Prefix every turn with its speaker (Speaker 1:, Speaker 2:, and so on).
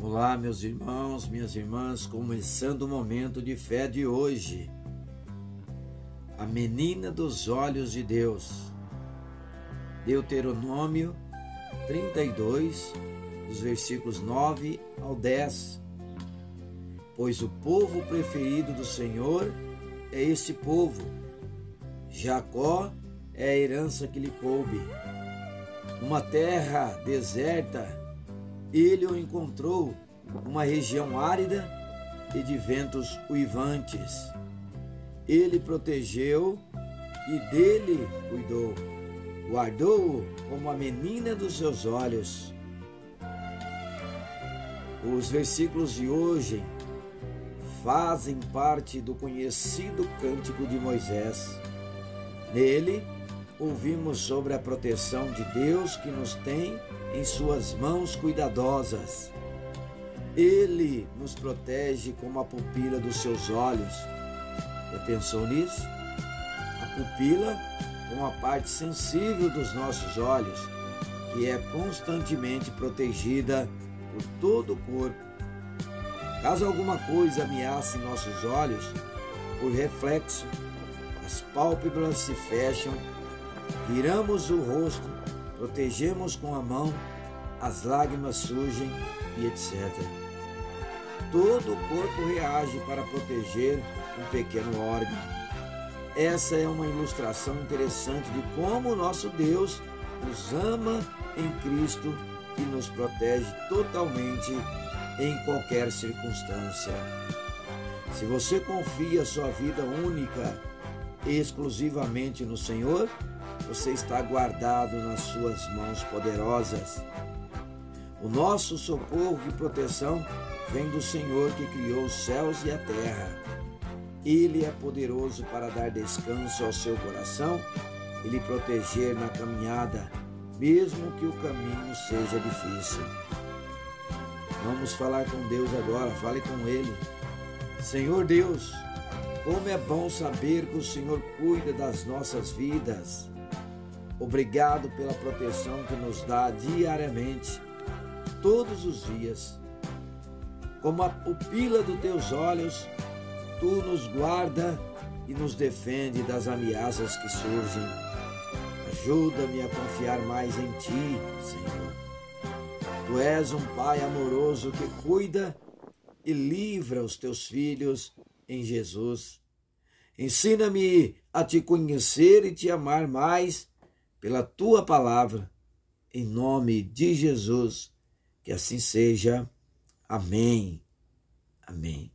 Speaker 1: Olá, meus irmãos, minhas irmãs, começando o momento de fé de hoje. A menina dos olhos de Deus. Deuteronômio 32, dos versículos 9 ao 10. Pois o povo preferido do Senhor é este povo. Jacó é a herança que lhe coube. Uma terra deserta ele o encontrou numa região árida e de ventos uivantes. Ele protegeu e dele cuidou. Guardou-o como a menina dos seus olhos. Os versículos de hoje fazem parte do conhecido cântico de Moisés. Nele, ouvimos sobre a proteção de Deus que nos tem em Suas mãos cuidadosas. Ele nos protege como a pupila dos seus olhos. Já pensou nisso? A pupila é uma parte sensível dos nossos olhos, que é constantemente protegida por todo o corpo. Caso alguma coisa ameace nossos olhos, por reflexo, as pálpebras se fecham Viramos o rosto, protegemos com a mão, as lágrimas surgem e etc. Todo o corpo reage para proteger um pequeno órgão. Essa é uma ilustração interessante de como o nosso Deus nos ama em Cristo e nos protege totalmente em qualquer circunstância. Se você confia sua vida única exclusivamente no Senhor, você está guardado nas suas mãos poderosas. O nosso socorro e proteção vem do Senhor que criou os céus e a terra. Ele é poderoso para dar descanso ao seu coração e lhe proteger na caminhada, mesmo que o caminho seja difícil. Vamos falar com Deus agora, fale com Ele. Senhor Deus, como é bom saber que o Senhor cuida das nossas vidas. Obrigado pela proteção que nos dá diariamente, todos os dias. Como a pupila dos teus olhos, tu nos guarda e nos defende das ameaças que surgem. Ajuda-me a confiar mais em ti, Senhor. Tu és um Pai amoroso que cuida e livra os teus filhos em Jesus. Ensina-me a te conhecer e te amar mais pela tua palavra, em nome de Jesus. Que assim seja. Amém. Amém.